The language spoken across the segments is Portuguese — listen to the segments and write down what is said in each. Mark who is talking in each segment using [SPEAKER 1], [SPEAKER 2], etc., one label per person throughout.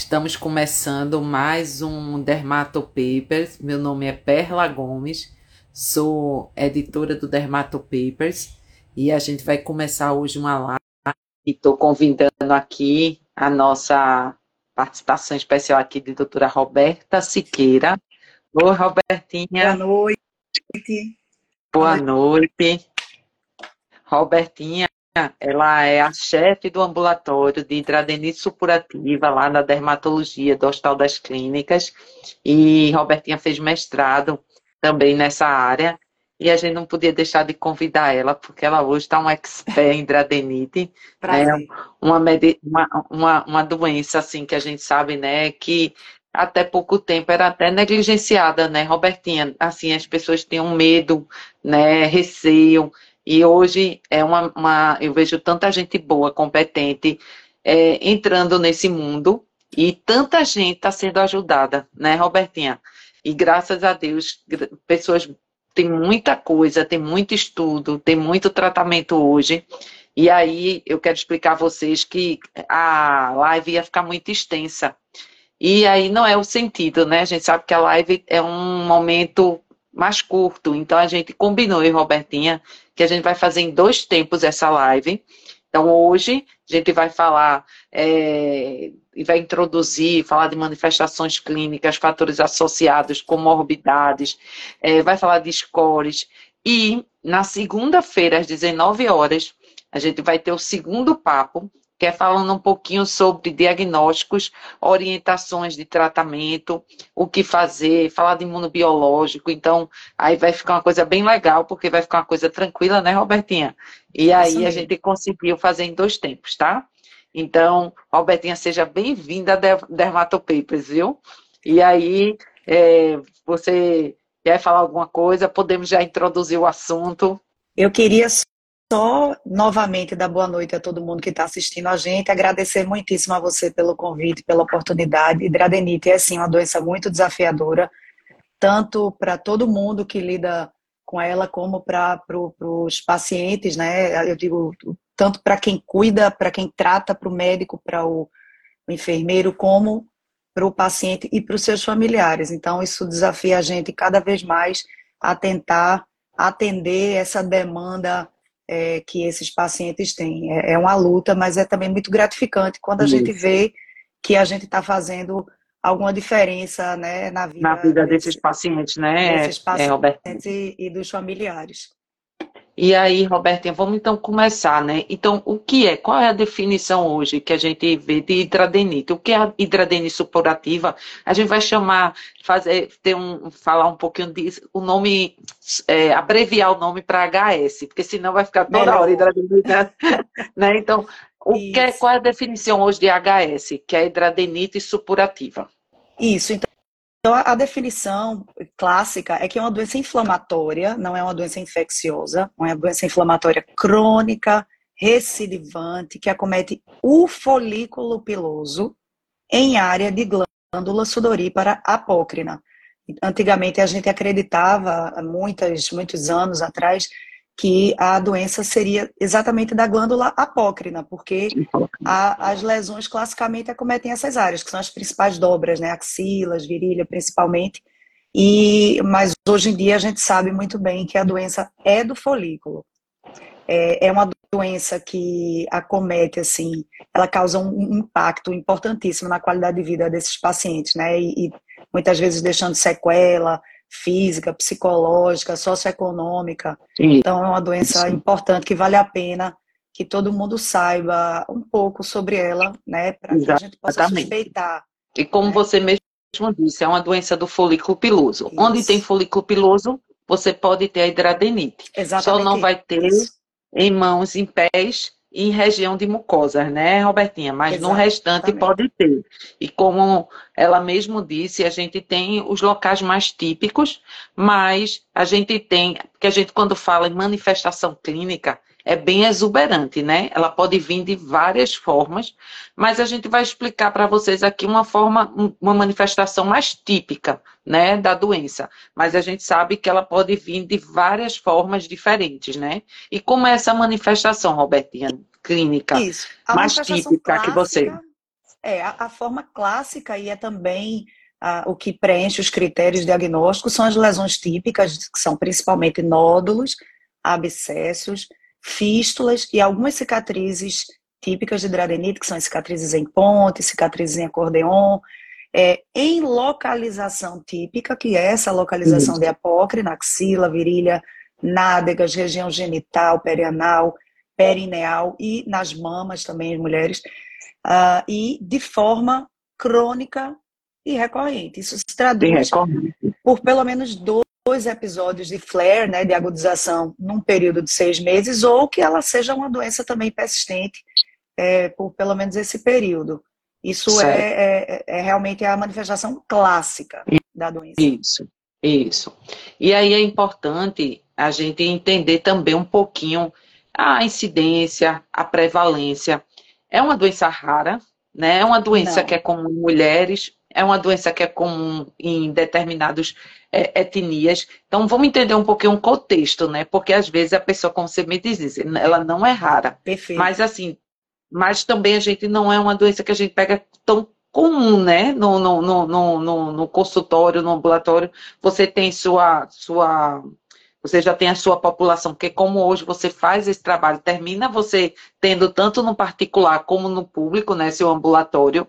[SPEAKER 1] Estamos começando mais um Dermato Papers. Meu nome é Perla Gomes, sou editora do Dermato Papers e a gente vai começar hoje uma live. E estou convidando aqui a nossa participação especial aqui de doutora Roberta Siqueira. Oi, Robertinha.
[SPEAKER 2] Boa noite.
[SPEAKER 1] Boa noite. Robertinha, ela é a chefe do ambulatório de hidradenite supurativa lá na dermatologia do Hospital das Clínicas. E Robertinha fez mestrado também nessa área. E a gente não podia deixar de convidar ela, porque ela hoje está um expert em hidradenite.
[SPEAKER 2] Prazer.
[SPEAKER 1] É uma, uma, uma, uma doença, assim, que a gente sabe, né, que até pouco tempo era até negligenciada, né, Robertinha? Assim, as pessoas tinham medo, né, receio, e hoje é uma, uma eu vejo tanta gente boa, competente, é, entrando nesse mundo, e tanta gente está sendo ajudada, né, Robertinha? E graças a Deus, pessoas tem muita coisa, tem muito estudo, tem muito tratamento hoje. E aí eu quero explicar a vocês que a live ia ficar muito extensa. E aí não é o sentido, né? A gente sabe que a live é um momento mais curto. Então a gente combinou, eu e Robertinha, que a gente vai fazer em dois tempos essa live. Então hoje a gente vai falar é, e vai introduzir, falar de manifestações clínicas, fatores associados, comorbidades, é, vai falar de scores. E na segunda-feira, às 19 horas, a gente vai ter o segundo papo, que é falando um pouquinho sobre diagnósticos, orientações de tratamento, o que fazer, falar de imunobiológico. Então, aí vai ficar uma coisa bem legal, porque vai ficar uma coisa tranquila, né, Robertinha? E aí a gente conseguiu fazer em dois tempos, tá? Então, Robertinha, seja bem-vinda a Dermatopapers, viu? E aí, é, você quer falar alguma coisa? Podemos já introduzir o assunto.
[SPEAKER 2] Eu queria só novamente dar boa noite a todo mundo que está assistindo a gente, agradecer muitíssimo a você pelo convite, pela oportunidade. Hidradenite é sim uma doença muito desafiadora, tanto para todo mundo que lida com ela, como para pro, os pacientes, né? Eu digo tanto para quem cuida, para quem trata, para o médico, para o, enfermeiro, como para o paciente e para os seus familiares. Então, isso desafia a gente cada vez mais a tentar atender essa demanda é, que esses pacientes têm. É, é, uma luta, mas é também muito gratificante quando a Isso. gente vê que a gente está fazendo alguma diferença né, na vida,
[SPEAKER 1] na vida desses, pacientes, né,
[SPEAKER 2] desses pacientes é, e, e dos familiares.
[SPEAKER 1] E aí, Robertinha, vamos então começar, né? Então, o que é? Qual é a definição hoje que a gente vê de hidradenite? O que é a hidradenite supurativa? A gente vai chamar, fazer, ter um, falar um pouquinho disso, o nome, é, abreviar o nome para HS, porque senão vai ficar toda Melhor. hora hidradenite, né? né? Então, o que é, qual é a definição hoje de HS, que é a hidradenite supurativa?
[SPEAKER 2] Isso, então então, a definição clássica é que é uma doença inflamatória, não é uma doença infecciosa, é uma doença inflamatória crônica, recidivante, que acomete o folículo piloso em área de glândula sudorípara apócrina. Antigamente a gente acreditava, há muitos, muitos anos atrás, que a doença seria exatamente da glândula apócrina, porque a, as lesões classicamente acometem essas áreas, que são as principais dobras, né? Axilas, virilha principalmente. E, mas hoje em dia a gente sabe muito bem que a doença é do folículo. É, é uma doença que acomete, assim, ela causa um impacto importantíssimo na qualidade de vida desses pacientes, né? E, e muitas vezes deixando sequela, física, psicológica, socioeconômica. Sim. Então, é uma doença Sim. importante que vale a pena que todo mundo saiba um pouco sobre ela, né, para que a gente possa suspeitar.
[SPEAKER 1] E como
[SPEAKER 2] né?
[SPEAKER 1] você mesmo disse, é uma doença do folículo piloso. Isso. Onde tem folículo piloso, você pode ter a hidradenite.
[SPEAKER 2] Exatamente.
[SPEAKER 1] Só não vai ter isso. em mãos, em pés em região de mucosas, né, Robertinha? Mas Exatamente. no restante pode ter. E como ela mesmo disse, a gente tem os locais mais típicos, mas a gente tem, porque a gente quando fala em manifestação clínica, é bem exuberante, né? Ela pode vir de várias formas, mas a gente vai explicar para vocês aqui uma forma, uma manifestação mais típica, né, da doença. Mas a gente sabe que ela pode vir de várias formas diferentes, né? E como é essa manifestação, Robertinha, clínica,
[SPEAKER 2] Isso.
[SPEAKER 1] mais típica
[SPEAKER 2] clássica,
[SPEAKER 1] que você?
[SPEAKER 2] É, a, a forma clássica e é também o que preenche os critérios diagnósticos são as lesões típicas, que são principalmente nódulos, abscessos, fístulas e algumas cicatrizes típicas de dradenite, que são cicatrizes em ponte, cicatrizes em acordeon, é, em localização típica, que é essa localização Isso. de apócrine, axila, virilha, nádegas, região genital, perianal, perineal e nas mamas também, as mulheres, uh, e de forma crônica e recorrente. Isso se traduz por pelo menos dois episódios de flare, né, de agudização, num período de seis meses, ou que ela seja uma doença também persistente é, por pelo menos esse período. Isso é, é, é, realmente a manifestação clássica da doença.
[SPEAKER 1] Isso, isso. E aí é importante a gente entender também um pouquinho a incidência, a prevalência. É uma doença rara, né? É uma doença Não. que é comum em mulheres, é uma doença que é comum em determinadas é, etnias. Então, vamos entender um pouquinho o contexto, né? Porque às vezes a pessoa, como você me diz, ela não é rara.
[SPEAKER 2] Perfeito.
[SPEAKER 1] Mas assim, mas também a gente não é uma doença que a gente pega tão comum, né? No, no, no, no, no consultório, no ambulatório, você tem sua, sua você já tem a sua população, porque como hoje você faz esse trabalho, termina você tendo tanto no particular como no público, né, seu ambulatório,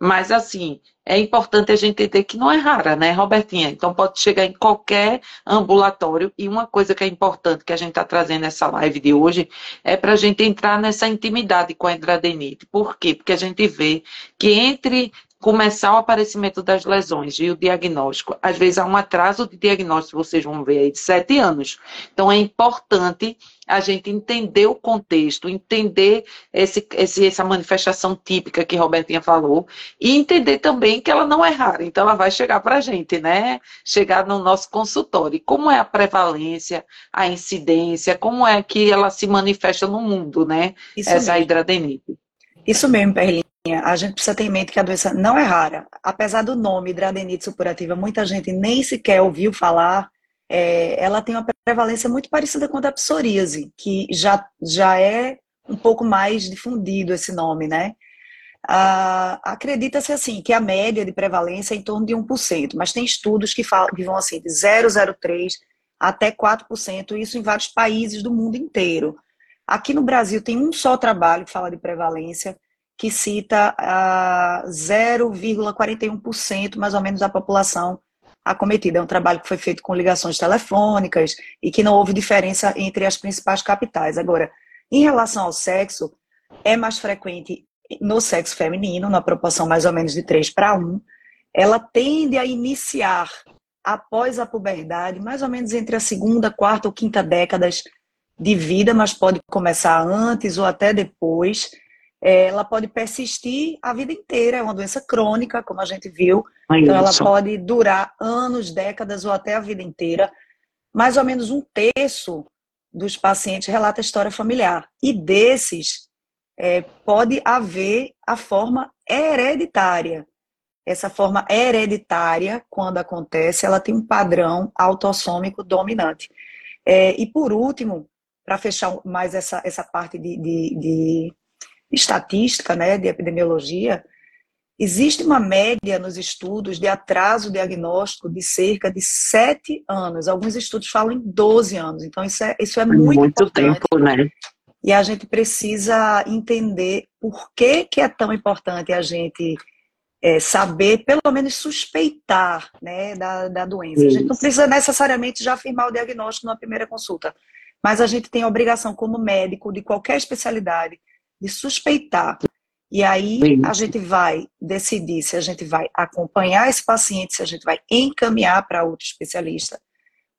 [SPEAKER 1] mas assim, é importante a gente entender que não é rara, né, Robertinha? Então pode chegar em qualquer ambulatório. E uma coisa que é importante que a gente está trazendo nessa live de hoje é para a gente entrar nessa intimidade com a hidradenite. Por quê? Porque a gente vê que entre começar o aparecimento das lesões e o diagnóstico. Às vezes há um atraso de diagnóstico, vocês vão ver aí, de sete anos. Então é importante a gente entender o contexto, entender esse, esse, essa manifestação típica que Robertinha falou e entender também que ela não é rara. Então ela vai chegar para a gente, né? Chegar no nosso consultório. Como é a prevalência, a incidência, como é que ela se manifesta no mundo, né?
[SPEAKER 2] Isso
[SPEAKER 1] essa
[SPEAKER 2] mesmo.
[SPEAKER 1] hidradenite.
[SPEAKER 2] Isso mesmo, Perlinha a gente precisa ter em mente que a doença não é rara. Apesar do nome hidradenite supurativa, muita gente nem sequer ouviu falar. É, ela tem uma prevalência muito parecida com a da psoríase, que já, já é um pouco mais difundido esse nome, né? Ah, Acredita-se assim que a média de prevalência é em torno de 1%, mas tem estudos que, falam, que vão assim de 0,03% até 4%, isso em vários países do mundo inteiro. Aqui no Brasil tem um só trabalho que fala de prevalência, que cita a 0,41% mais ou menos da população acometida. É um trabalho que foi feito com ligações telefônicas e que não houve diferença entre as principais capitais. Agora, em relação ao sexo, é mais frequente no sexo feminino, na proporção mais ou menos de 3 para 1. Ela tende a iniciar após a puberdade, mais ou menos entre a segunda, quarta ou quinta décadas de vida, mas pode começar antes ou até depois. Ela pode persistir a vida inteira, é uma doença crônica, como a gente viu. Então, ela pode durar anos, décadas ou até a vida inteira. Mais ou menos um terço dos pacientes relata história familiar. E desses, é, pode haver a forma hereditária. Essa forma hereditária, quando acontece, ela tem um padrão autossômico dominante. É, e por último, para fechar mais essa, essa parte de, de, de estatística, né, de epidemiologia, existe uma média nos estudos de atraso diagnóstico de cerca de sete anos. Alguns estudos falam em 12 anos. Então, isso é, isso é muito,
[SPEAKER 1] muito importante. tempo, né?
[SPEAKER 2] E a gente precisa entender por que, que é tão importante a gente é, saber, pelo menos suspeitar né, da, da doença. Isso. A gente não precisa necessariamente já afirmar o diagnóstico na primeira consulta, mas a gente tem a obrigação, como médico de qualquer especialidade, de suspeitar. E aí a gente vai decidir se a gente vai acompanhar esse paciente, se a gente vai encaminhar para outro especialista,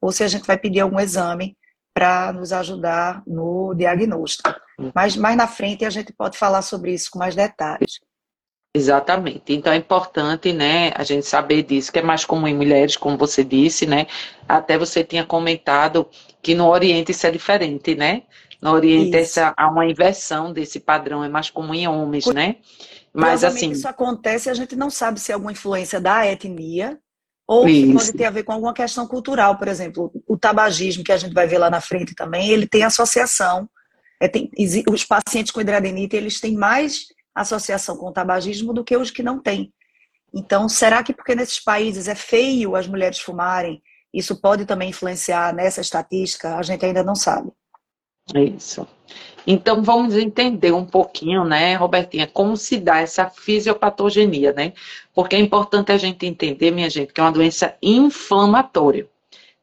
[SPEAKER 2] ou se a gente vai pedir algum exame para nos ajudar no diagnóstico. Mas mais na frente a gente pode falar sobre isso com mais detalhes.
[SPEAKER 1] Exatamente. Então é importante, né, a gente saber disso, que é mais comum em mulheres, como você disse, né? Até você tinha comentado que no Oriente isso é diferente, né? No Oriente essa, há uma inversão desse padrão, é mais comum em homens, né?
[SPEAKER 2] Mas assim. Isso acontece a gente não sabe se é alguma influência da etnia ou se pode ter a ver com alguma questão cultural, por exemplo, o tabagismo que a gente vai ver lá na frente também, ele tem associação. É, tem, os pacientes com hidradenite, eles têm mais associação com o tabagismo do que os que não têm. Então, será que porque nesses países é feio as mulheres fumarem, isso pode também influenciar nessa estatística? A gente ainda não sabe.
[SPEAKER 1] Isso. Então vamos entender um pouquinho, né, Robertinha, como se dá essa fisiopatogenia, né? Porque é importante a gente entender, minha gente, que é uma doença inflamatória.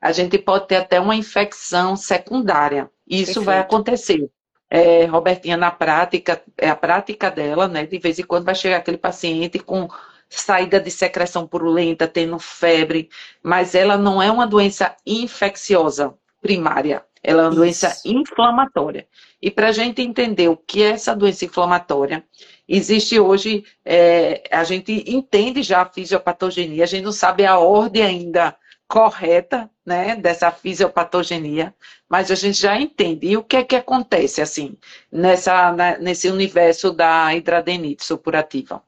[SPEAKER 1] A gente pode ter até uma infecção secundária. Isso Perfeito. vai acontecer. É, Robertinha, na prática, é a prática dela, né? De vez em quando vai chegar aquele paciente com saída de secreção purulenta, tendo febre, mas ela não é uma doença infecciosa primária, ela é uma Isso. doença inflamatória. E para a gente entender o que é essa doença inflamatória, existe hoje, é, a gente entende já a fisiopatogenia, a gente não sabe a ordem ainda correta, né, dessa fisiopatogenia, mas a gente já entende. E o que é que acontece, assim, nessa, né, nesse universo da hidradenite supurativa?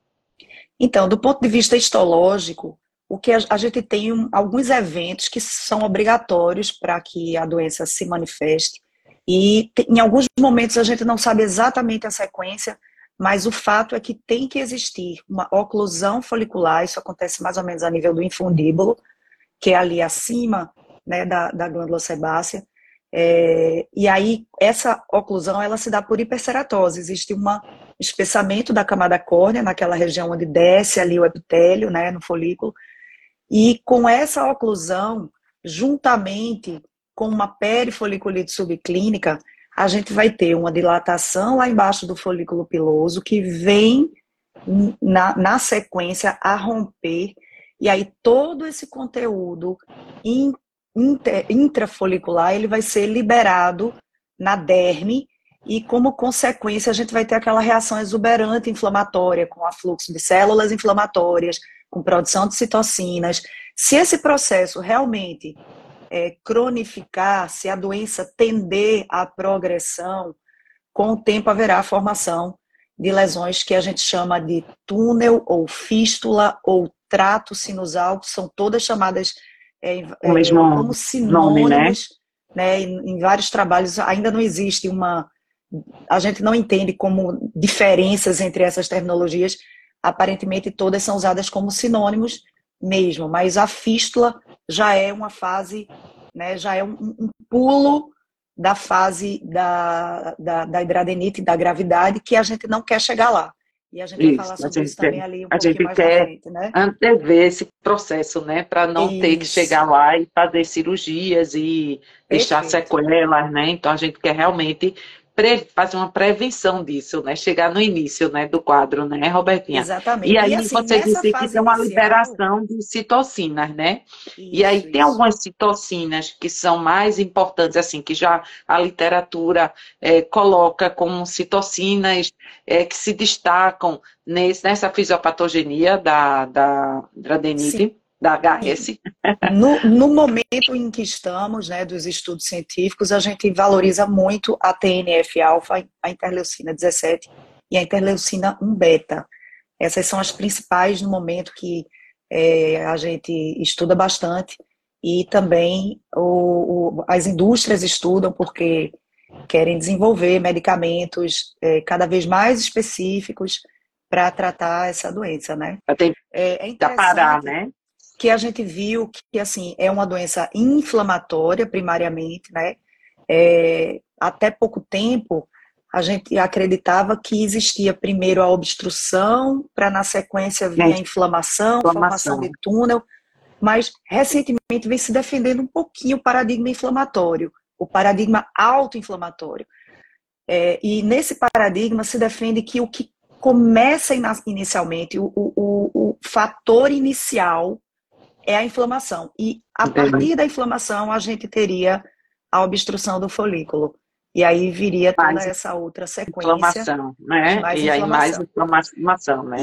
[SPEAKER 2] Então, do ponto de vista histológico, o que a, gente tem um, alguns eventos que são obrigatórios para que a doença se manifeste. E em alguns momentos a gente não sabe exatamente a sequência, mas o fato é que tem que existir uma oclusão folicular, isso acontece mais ou menos a nível do infundíbulo, que é ali acima né, da, da glândula sebácea, é, e aí, essa oclusão, ela se dá por hiperceratose. Existe um espessamento da camada córnea, naquela região onde desce ali o epitélio, né, no folículo. E com essa oclusão, juntamente com uma perifoliculite subclínica, a gente vai ter uma dilatação lá embaixo do folículo piloso, que vem na, na sequência a romper, e aí todo esse conteúdo intrafolicular, ele vai ser liberado na derme. E como consequência a gente vai ter aquela reação exuberante inflamatória com afluxo de células inflamatórias, com produção de citocinas. Se esse processo realmente é, cronificar, se a doença tender à progressão, com o tempo haverá a formação de lesões que a gente chama de túnel ou fístula ou trato sinusal, que são todas chamadas é, mesmo é, como sinônimos, nome, né? né em, em, vários trabalhos ainda não existe uma. A gente não entende como diferenças entre essas terminologias. Aparentemente, todas são usadas como sinônimos mesmo, mas a fístula já é uma fase, né, já é um, um pulo da fase da, da, da hidradenite, da gravidade, que a gente não quer chegar lá. E a gente isso, vai falar sobre isso também ali um a gente mais quer frente, né?
[SPEAKER 1] antever esse processo, né? Para não isso. ter que chegar lá e fazer cirurgias e Perfeito. deixar sequelas, né? Então a gente quer realmente fazer uma prevenção disso, né? Chegar no início, né, do quadro, né, Robertinha?
[SPEAKER 2] Exatamente.
[SPEAKER 1] E aí e assim, você disse que tem uma inicial... liberação de citocinas, né? Isso, e aí isso. tem algumas citocinas que são mais importantes, assim, que já a literatura é, coloca como citocinas é, que se destacam nesse, nessa fisiopatogenia da, da, da adenite. Sim da HS.
[SPEAKER 2] No, no, momento em que estamos, né, dos estudos científicos, a gente valoriza muito a TNF-alfa, a interleucina 17 e a interleucina 1-beta. Essas são as principais no momento que é, a gente estuda bastante e também o, o, as indústrias estudam porque querem desenvolver medicamentos é, cada vez mais específicos para tratar essa doença, né?
[SPEAKER 1] É, é interessante. parar, né?
[SPEAKER 2] Que a gente viu que, assim, é uma doença inflamatória, primariamente, né? É, até pouco tempo, a gente acreditava que existia primeiro a obstrução, para na sequência vir a inflamação, inflamação, formação de túnel, mas recentemente vem se defendendo um pouquinho o paradigma inflamatório, o paradigma autoinflamatório. É, e nesse paradigma se defende que o que começa inicialmente, o, o, o fator inicial é a inflamação. E a Entendi. partir da inflamação, a gente teria a obstrução do folículo. E aí viria toda mais essa outra sequência.
[SPEAKER 1] Inflamação, né? Mais e aí mais inflamação, né?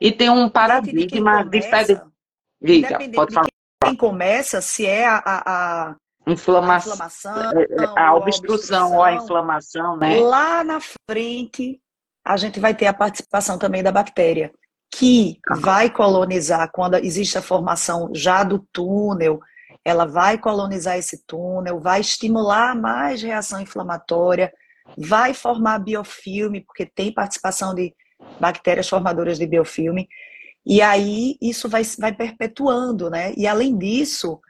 [SPEAKER 1] E tem um paradigma diferente.
[SPEAKER 2] Diga, pode falar. Quem começa, se é a, a, a
[SPEAKER 1] inflamação, a, inflamação, é, é, a obstrução ou a inflamação, né?
[SPEAKER 2] Lá na frente, a gente vai ter a participação também da bactéria que vai colonizar, quando existe a formação já do túnel, ela vai colonizar esse túnel, vai estimular mais reação inflamatória, vai formar biofilme, porque tem participação de, bactérias formadoras de biofilme. E aí isso vai, vai perpetuando, né? E além disso,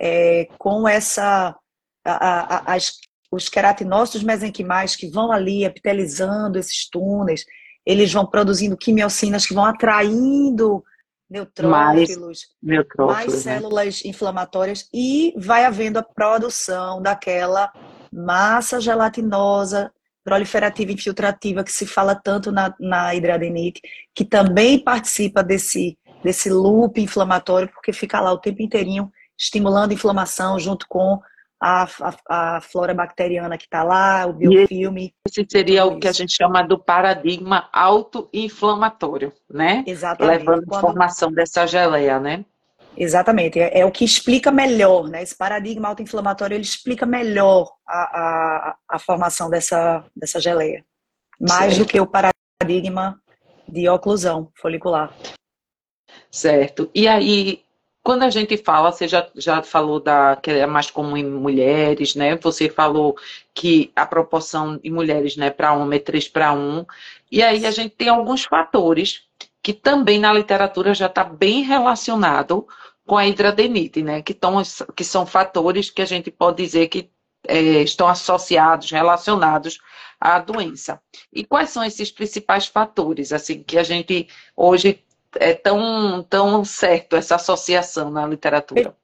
[SPEAKER 2] é, com essa a, a, as, os queratinócitos mesenquimais que vão ali epitelizando esses túneis, eles vão produzindo quimiocinas que vão atraindo neutrófilos, mais, mais né? células né? inflamatórias e vai havendo a produção daquela massa gelatinosa proliferativa infiltrativa que se fala tanto na, na hidradenite, que também participa desse, desse loop inflamatório, porque fica lá o tempo inteirinho estimulando a inflamação junto com a, a, a flora bacteriana que está lá, o biofilme.
[SPEAKER 1] Esse seria o que a gente chama do paradigma autoinflamatório, né?
[SPEAKER 2] Exatamente.
[SPEAKER 1] Levando Quando... formação dessa geleia, né?
[SPEAKER 2] Exatamente, é, é, o que explica melhor, né? Esse paradigma autoinflamatório, ele explica melhor a, a, a formação dessa, dessa geleia. Mais certo. do que o paradigma de oclusão folicular.
[SPEAKER 1] Certo. E aí, quando a gente fala, você já, já falou da que é mais comum em mulheres, né? Você falou que a proporção de mulheres, né, para homem é 3 para 1. E aí a gente tem alguns fatores que também na literatura já está bem relacionado com a hidradenite, né? Que, tão, que são fatores que a gente pode dizer que é, estão associados, relacionados à doença. E quais são esses principais fatores, assim, que a gente hoje é tão, tão certo essa associação na literatura.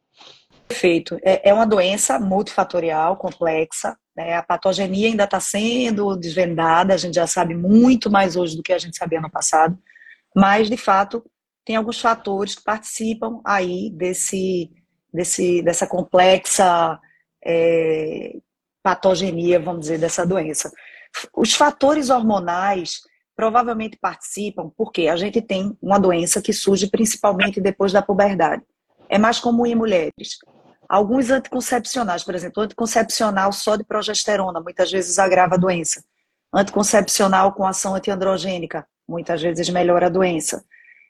[SPEAKER 2] Perfeito. É, é uma doença multifatorial, complexa. Né? A patogenia ainda está sendo desvendada, a gente já sabe muito mais hoje do que a gente sabia no passado, mas, de fato, tem alguns fatores que participam aí desse, desse, dessa complexa é, patogenia, vamos dizer, dessa doença. Os fatores hormonais provavelmente participam porque a gente tem uma doença que surge principalmente depois da puberdade. É mais comum em mulheres. Alguns anticoncepcionais, por exemplo, anticoncepcional só de progesterona, muitas vezes agrava a doença. Anticoncepcional com ação antiandrogênica, muitas vezes melhora a doença.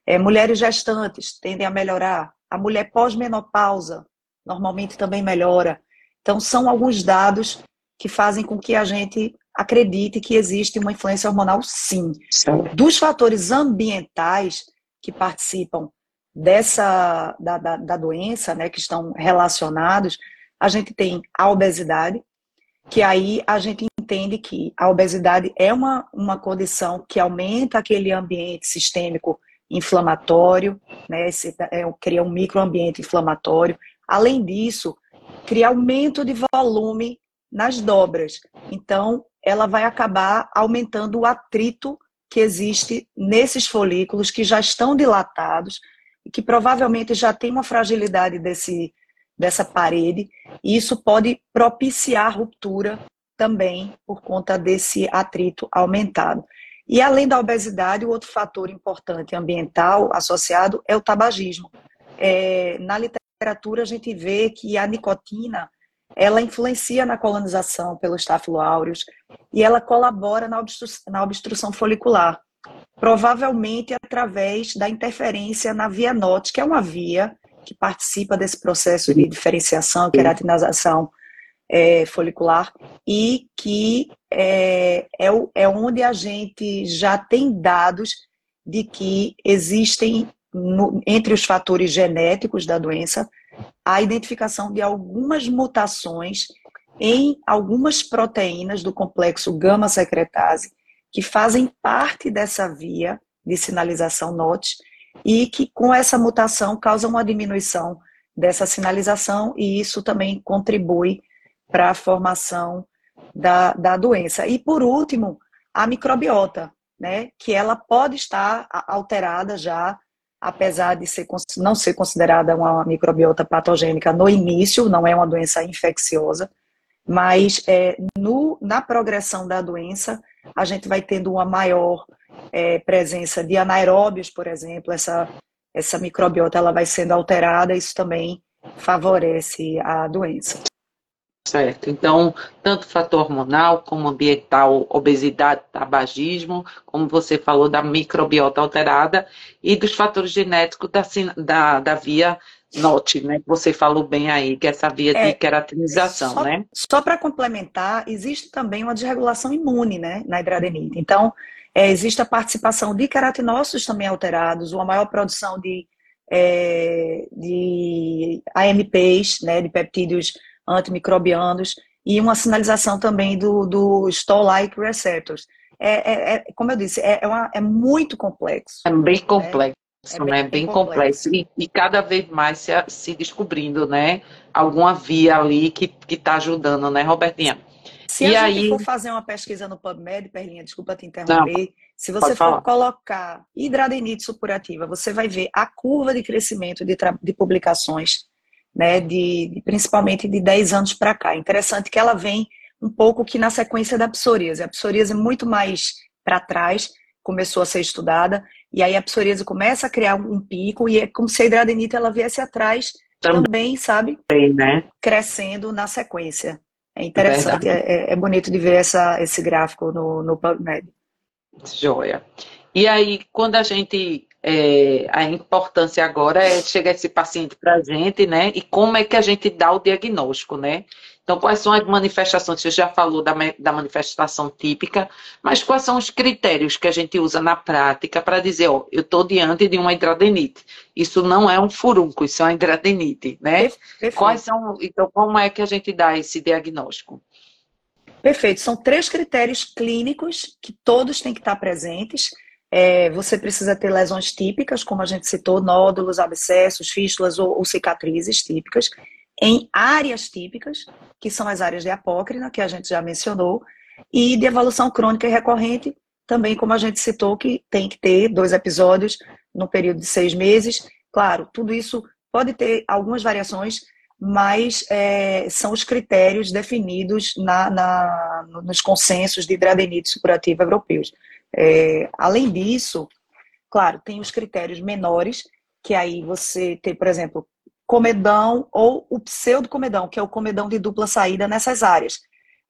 [SPEAKER 2] É, mulheres gestantes tendem a melhorar. A mulher pós-menopausa normalmente também melhora. Então, são alguns dados que fazem com que a gente acredite que existe uma influência hormonal, sim. sim. Dos fatores ambientais que participam dessa da, da, da, doença, né, que estão relacionados, a gente tem a obesidade, que aí a gente entende que a obesidade é uma, uma condição que aumenta aquele ambiente sistêmico inflamatório, né, esse, é, cria um microambiente inflamatório. Além disso, cria aumento de volume nas dobras. Então, ela vai acabar aumentando o atrito que existe nesses folículos que já estão dilatados e que provavelmente já tem uma fragilidade desse, dessa parede, e isso pode propiciar ruptura também por conta desse atrito aumentado. E além da obesidade, o outro fator importante ambiental associado é o tabagismo. É, na literatura, a gente vê que a nicotina ela influencia na colonização pelos Staphylo e ela colabora na obstrução, na obstrução folicular, provavelmente através da interferência na via NOT, que é uma via que participa desse processo de diferenciação, queratinização é, folicular, e que é, é, é onde a gente já tem dados de que existem, no, entre os fatores genéticos da doença, a identificação de algumas mutações em algumas proteínas do complexo gama-secretase que fazem parte dessa via de sinalização NOT e que com essa mutação causam uma diminuição dessa sinalização e isso também contribui para a formação da, da doença. E por último, a microbiota, né, que ela pode estar alterada já apesar de ser, não ser considerada uma microbiota patogênica no início, não é uma doença infecciosa, mas é, no, na progressão da doença, a gente vai tendo uma maior é, presença de anaeróbios, por exemplo, essa, essa microbiota ela vai sendo alterada, isso também favorece a doença.
[SPEAKER 1] Certo. Então, tanto fator hormonal como ambiental, obesidade, tabagismo, como você falou da microbiota alterada e dos fatores genéticos da, da, da via NOT, né? Você falou bem aí, que é essa via é, de queratinização,
[SPEAKER 2] só,
[SPEAKER 1] né?
[SPEAKER 2] Só para complementar, existe também uma desregulação imune, né, na hidradenite. Então, É, existe a participação de queratinócitos também alterados, uma maior produção de, é, de AMPs, né, de peptídeos antimicrobianos, e uma sinalização também do, do Toll-like receptors. É, é, é, como eu disse, é, é, uma, é muito complexo.
[SPEAKER 1] É bem né? complexo. É bem, né? bem complexo. E, e, cada vez mais se, se descobrindo, né? Alguma via ali que está ajudando, né, Robertinha?
[SPEAKER 2] Se e a aí... gente for fazer uma pesquisa no PubMed, Perlinha, desculpa te interromper, Não, se você for colocar hidradenite supurativa, você vai ver a curva de crescimento de, de publicações, né, de, de, principalmente de 10 anos para cá. Interessante que ela vem um pouco que na sequência da psoríase. A psoríase é muito mais para trás, começou a ser estudada, e aí a psoríase começa a criar um pico, e é como se a hidradenite ela viesse atrás também, também sabe?
[SPEAKER 1] Também, né?
[SPEAKER 2] Crescendo na sequência. É interessante, é, é, é, bonito de ver essa, esse gráfico no, no PubMed.
[SPEAKER 1] Joia. E aí, quando a gente. É, a importância agora é chegar esse paciente para a gente, né? E como é que a gente dá o diagnóstico, né? Então, quais são as manifestações? Você já falou da, da manifestação típica, mas quais são os critérios que a gente usa na prática para dizer, ó, eu estou diante de uma hidradenite. Isso não é um furúnculo, isso é uma hidradenite, né? Perfeito. Quais são, então, como é que a gente dá esse diagnóstico?
[SPEAKER 2] Perfeito. São três critérios clínicos que todos têm que estar presentes. É, você precisa ter lesões típicas, como a gente citou, nódulos, abscessos, fístulas ou, ou cicatrizes típicas em áreas típicas, que são as áreas de apócrina, que a gente já mencionou, e de evolução crônica e recorrente, também como a gente citou, que tem que ter dois episódios no período de seis meses. Claro, tudo isso pode ter algumas variações, mas é, são os critérios definidos na, na, nos consensos de hidradenite supurativa europeus. É, além disso, claro, tem os critérios menores, que aí você tem, por exemplo, comedão ou o pseudo-comedão, que é o comedão de dupla saída nessas áreas.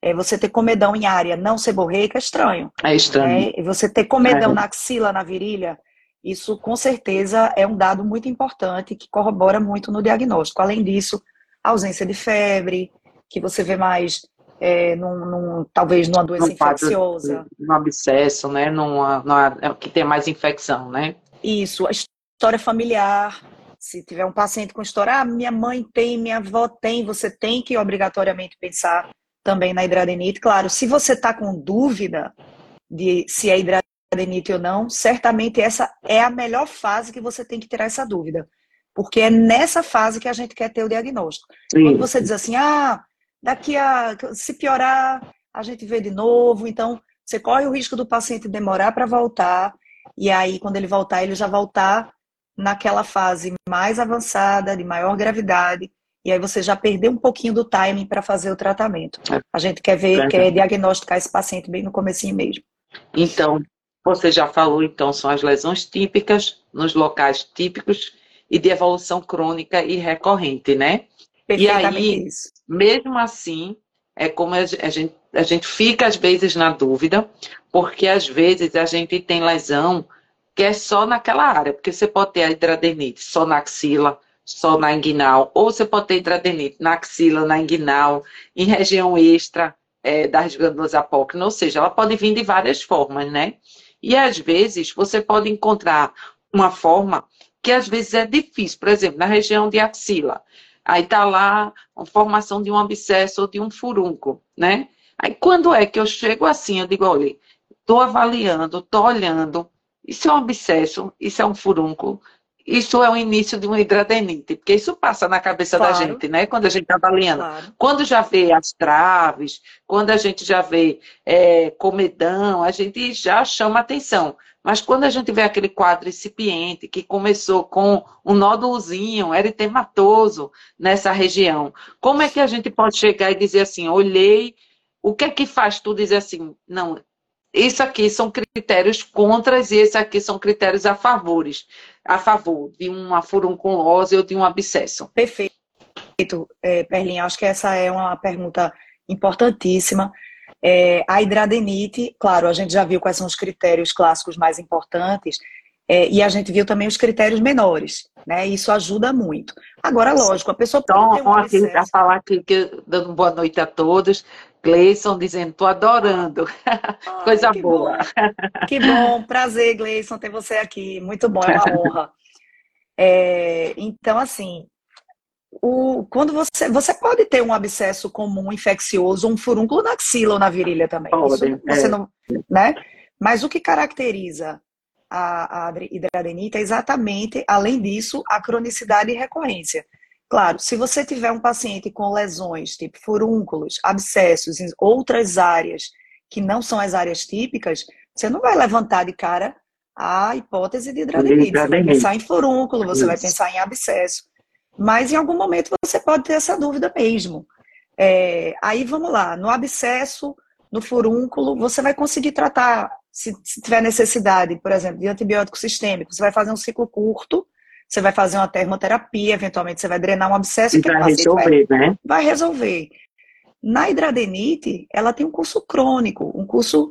[SPEAKER 2] É, você ter comedão em área não seborreica é estranho.
[SPEAKER 1] É estranho.
[SPEAKER 2] É, você ter comedão é. na axila, na virilha, isso com certeza é um dado muito importante que corrobora muito no diagnóstico. Além disso, ausência de febre, que você vê mais é, num, num, talvez numa doença infecciosa.
[SPEAKER 1] Num abscesso, né? Numa, numa, é, que tem mais infecção, né?
[SPEAKER 2] Isso, a história familiar, se tiver um paciente com história, ah, minha mãe tem, minha avó tem, você tem que obrigatoriamente pensar também na hidradenite. Claro, se você está com dúvida de se é hidradenite ou não, certamente essa é a melhor fase que você tem que tirar essa dúvida. Porque é nessa fase que a gente quer ter o diagnóstico. Sim. Quando você diz assim, ah, daqui a. se piorar, a gente vê de novo, então você corre o risco do paciente demorar para voltar, e aí, quando ele voltar, ele já voltar naquela fase mais avançada, de maior gravidade, e aí você já perdeu um pouquinho do timing para fazer o tratamento. É. A gente quer ver, é. quer diagnosticar esse paciente bem no comecinho mesmo.
[SPEAKER 1] Então, você já falou, então, são as lesões típicas, nos locais típicos e de evolução crônica e recorrente, né? E aí, isso. mesmo assim, é como a gente, a gente fica às vezes na dúvida, porque às vezes a gente tem lesão que é só naquela área, porque você pode ter a hidradenite só na axila, só na inguinal, ou você pode ter hidradenite na axila, na inguinal, em região extra é, das glândulas apócrinas, ou seja, ela pode vir de várias formas, né? E às vezes você pode encontrar uma forma que às vezes é difícil, por exemplo, na região de axila. Aí tá lá a formação de um abscesso ou de um furúnculo, né? Aí quando é que eu chego assim, eu digo, olha, estou avaliando, estou olhando, isso é um abscesso, isso é um furúnculo, isso é o início de uma hidradenite, porque isso passa na cabeça claro. da gente, né? Quando a gente está avaliando. Claro. Quando já vê as traves, quando a gente já vê é, comedão, a gente já chama atenção. Mas quando a gente vê aquele quadro incipiente que começou com um nódulozinho eritematoso nessa região, como é que a gente pode chegar e dizer assim, olhei, o que é que faz tu dizer assim, não, isso aqui são critérios contras e esse aqui são critérios a favores, a favor de uma furunculose ou de um abscesso.
[SPEAKER 2] Perfeito, é, Perlinha. Acho que essa é uma pergunta importantíssima. É, a hidradenite, claro, a gente já viu quais são os critérios clássicos mais importantes, é, e a gente viu também os critérios menores, né? Isso ajuda muito. Agora, lógico, a pessoa
[SPEAKER 1] pode então, ter um aqui, a falar aqui, que, dando boa noite a todos. Gleison dizendo, tô adorando. Coisa
[SPEAKER 2] que
[SPEAKER 1] boa.
[SPEAKER 2] Bom. Que bom, prazer, Gleison, ter você aqui. Muito bom, é uma honra. É, então, assim, o, quando você, você pode ter um abscesso comum infeccioso, um furúnculo na axila ou na virilha também. Pode, Isso, você é. não, né? Mas o que caracteriza a, a hidradenite é exatamente, além disso, a cronicidade e recorrência. Claro, se você tiver um paciente com lesões, tipo furúnculos, abscessos em outras áreas que não são as áreas típicas, você não vai levantar de cara a hipótese de hidradenite. Você vai pensar em furúnculo, você Isso. vai pensar em abscesso. Mas em algum momento você pode ter essa dúvida mesmo. É, aí vamos lá, no abscesso, no furúnculo, você vai conseguir tratar, se, se tiver necessidade, por exemplo, de antibiótico sistêmico, você vai fazer um ciclo curto, você vai fazer uma termoterapia, eventualmente você vai drenar um abscesso.
[SPEAKER 1] E vai resolver, vai, né?
[SPEAKER 2] Vai resolver. Na hidradenite, ela tem um curso crônico, um curso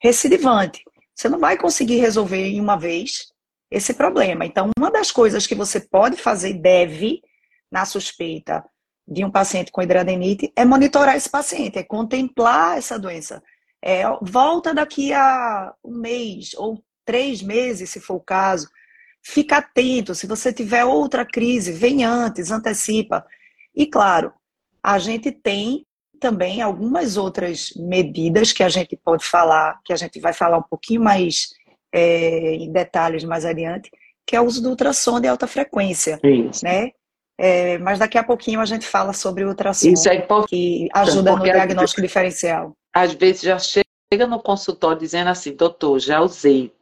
[SPEAKER 2] recidivante. Você não vai conseguir resolver em uma vez esse problema. Então, uma das coisas que você pode fazer e deve, na suspeita de um paciente com hidradenite, é monitorar esse paciente, é contemplar essa doença. É, volta daqui a um mês ou três meses, se for o caso. Fica atento. Se você tiver outra crise, vem antes, antecipa. E claro, a gente tem também algumas outras medidas que a gente pode falar, que a gente vai falar um pouquinho mais é, em detalhes mais adiante, que é o uso do ultrassom de alta frequência, Isso. né? É, mas daqui a pouquinho a gente fala sobre o ultrassom,
[SPEAKER 1] Isso é importante,
[SPEAKER 2] que ajuda no diagnóstico diferencial.
[SPEAKER 1] Às vezes já chega no consultório dizendo assim, doutor, já usei.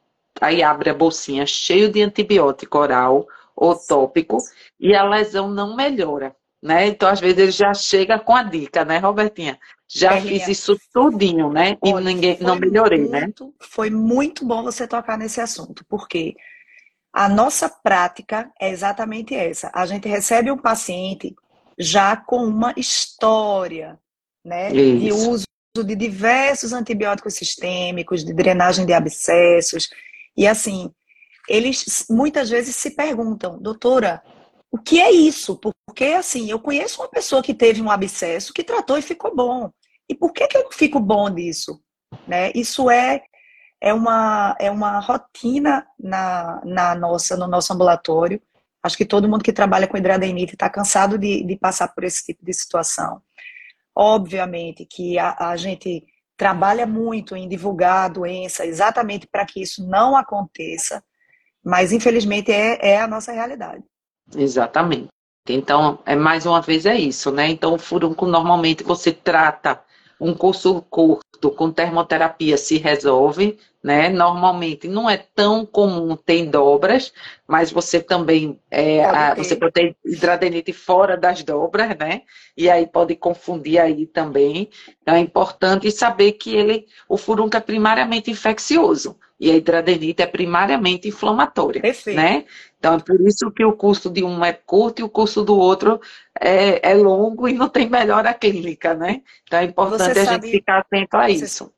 [SPEAKER 1] Aí abre a bolsinha cheio de antibiótico oral ou tópico e a lesão não melhora né? Então, às vezes, ele já chega com a dica, né, Robertinha? Já é, fiz isso tudinho, né? Olha, e ninguém, não melhorei,
[SPEAKER 2] né? muito, né? Foi muito bom você tocar nesse assunto, porque a nossa prática é exatamente essa. A gente recebe um paciente já com uma história, né? Isso. De uso de diversos antibióticos sistêmicos, de drenagem de abscessos. E assim, eles muitas vezes se perguntam, doutora, o que é isso? Porque, assim, eu conheço uma pessoa que teve um abscesso, que tratou e ficou bom. E por que, que eu não fico bom disso? Né? Isso é, é, uma, é uma rotina na, na nossa, no nosso ambulatório. Acho que todo mundo que trabalha com hidradenite está cansado de, de passar por esse tipo de situação. Obviamente que a, a gente trabalha muito em divulgar a doença exatamente para que isso não aconteça, mas infelizmente é, é a nossa realidade.
[SPEAKER 1] Exatamente. Então, é mais uma vez é isso, né? Então, o furúnculo normalmente você trata um curso curto com termoterapia se resolve, né? Normalmente não é tão comum ter dobras, mas você também é, a, você pode ter hidradenite fora das dobras, né? E aí pode confundir aí também. Então é importante saber que ele, o furúnculo é primariamente infeccioso e a hidradenite é primariamente inflamatória, Perfeito. né? Então, é por isso que o curso de um é curto e o curso do outro é, é longo e não tem melhora clínica, né? Então, é importante a gente ficar atento a isso.